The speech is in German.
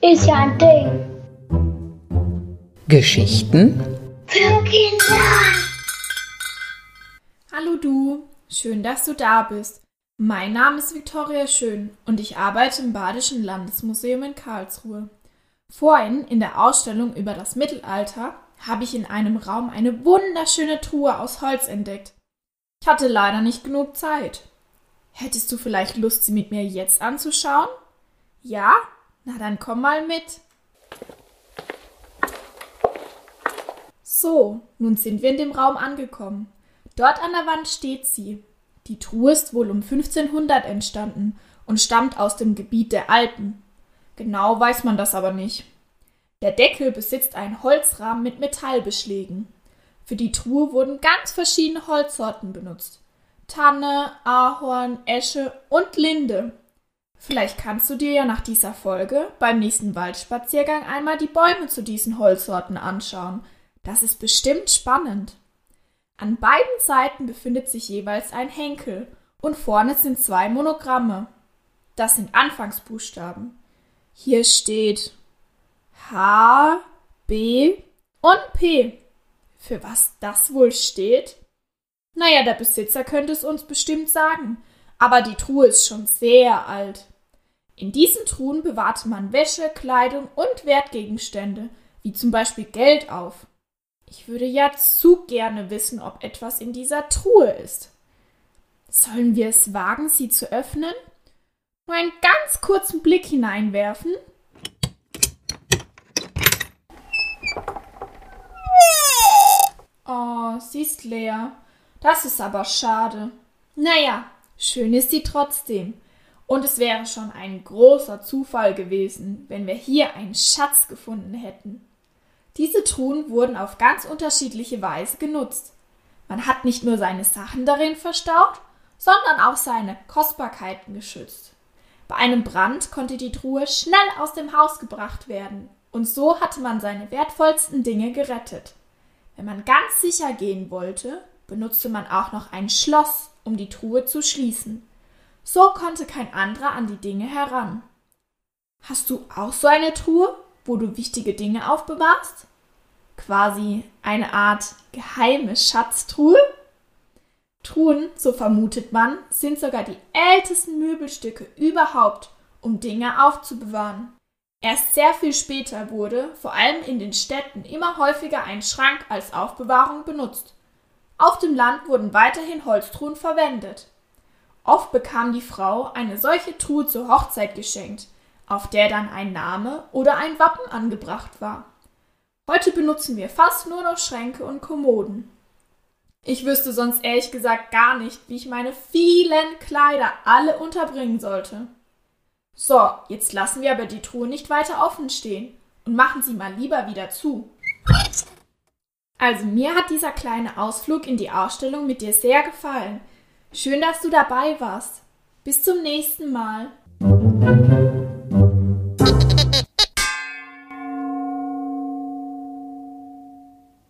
Ist ja ein Ding. Geschichten Für Kinder. Hallo du, schön, dass du da bist. Mein Name ist Viktoria Schön und ich arbeite im Badischen Landesmuseum in Karlsruhe. Vorhin in der Ausstellung über das Mittelalter habe ich in einem Raum eine wunderschöne Truhe aus Holz entdeckt. Ich hatte leider nicht genug Zeit. Hättest du vielleicht Lust, sie mit mir jetzt anzuschauen? Ja? Na dann komm mal mit. So, nun sind wir in dem Raum angekommen. Dort an der Wand steht sie. Die Truhe ist wohl um 1500 entstanden und stammt aus dem Gebiet der Alpen. Genau weiß man das aber nicht. Der Deckel besitzt einen Holzrahmen mit Metallbeschlägen. Für die Truhe wurden ganz verschiedene Holzsorten benutzt. Tanne, Ahorn, Esche und Linde. Vielleicht kannst du dir ja nach dieser Folge beim nächsten Waldspaziergang einmal die Bäume zu diesen Holzsorten anschauen. Das ist bestimmt spannend. An beiden Seiten befindet sich jeweils ein Henkel und vorne sind zwei Monogramme. Das sind Anfangsbuchstaben. Hier steht H, B und P. Für was das wohl steht? Naja, der Besitzer könnte es uns bestimmt sagen, aber die Truhe ist schon sehr alt. In diesen Truhen bewahrte man Wäsche, Kleidung und Wertgegenstände, wie zum Beispiel Geld auf. Ich würde ja zu gerne wissen, ob etwas in dieser Truhe ist. Sollen wir es wagen, sie zu öffnen? Nur einen ganz kurzen Blick hineinwerfen? Sie ist leer. Das ist aber schade. Naja, schön ist sie trotzdem. Und es wäre schon ein großer Zufall gewesen, wenn wir hier einen Schatz gefunden hätten. Diese Truhen wurden auf ganz unterschiedliche Weise genutzt. Man hat nicht nur seine Sachen darin verstaut, sondern auch seine Kostbarkeiten geschützt. Bei einem Brand konnte die Truhe schnell aus dem Haus gebracht werden, und so hatte man seine wertvollsten Dinge gerettet. Wenn man ganz sicher gehen wollte, benutzte man auch noch ein Schloss, um die Truhe zu schließen. So konnte kein anderer an die Dinge heran. Hast du auch so eine Truhe, wo du wichtige Dinge aufbewahrst? Quasi eine Art geheime Schatztruhe? Truhen, so vermutet man, sind sogar die ältesten Möbelstücke überhaupt, um Dinge aufzubewahren. Erst sehr viel später wurde, vor allem in den Städten, immer häufiger ein Schrank als Aufbewahrung benutzt. Auf dem Land wurden weiterhin Holztruhen verwendet. Oft bekam die Frau eine solche Truhe zur Hochzeit geschenkt, auf der dann ein Name oder ein Wappen angebracht war. Heute benutzen wir fast nur noch Schränke und Kommoden. Ich wüsste sonst ehrlich gesagt gar nicht, wie ich meine vielen Kleider alle unterbringen sollte. So, jetzt lassen wir aber die Truhe nicht weiter offen stehen und machen sie mal lieber wieder zu. Also mir hat dieser kleine Ausflug in die Ausstellung mit dir sehr gefallen. Schön, dass du dabei warst. Bis zum nächsten Mal.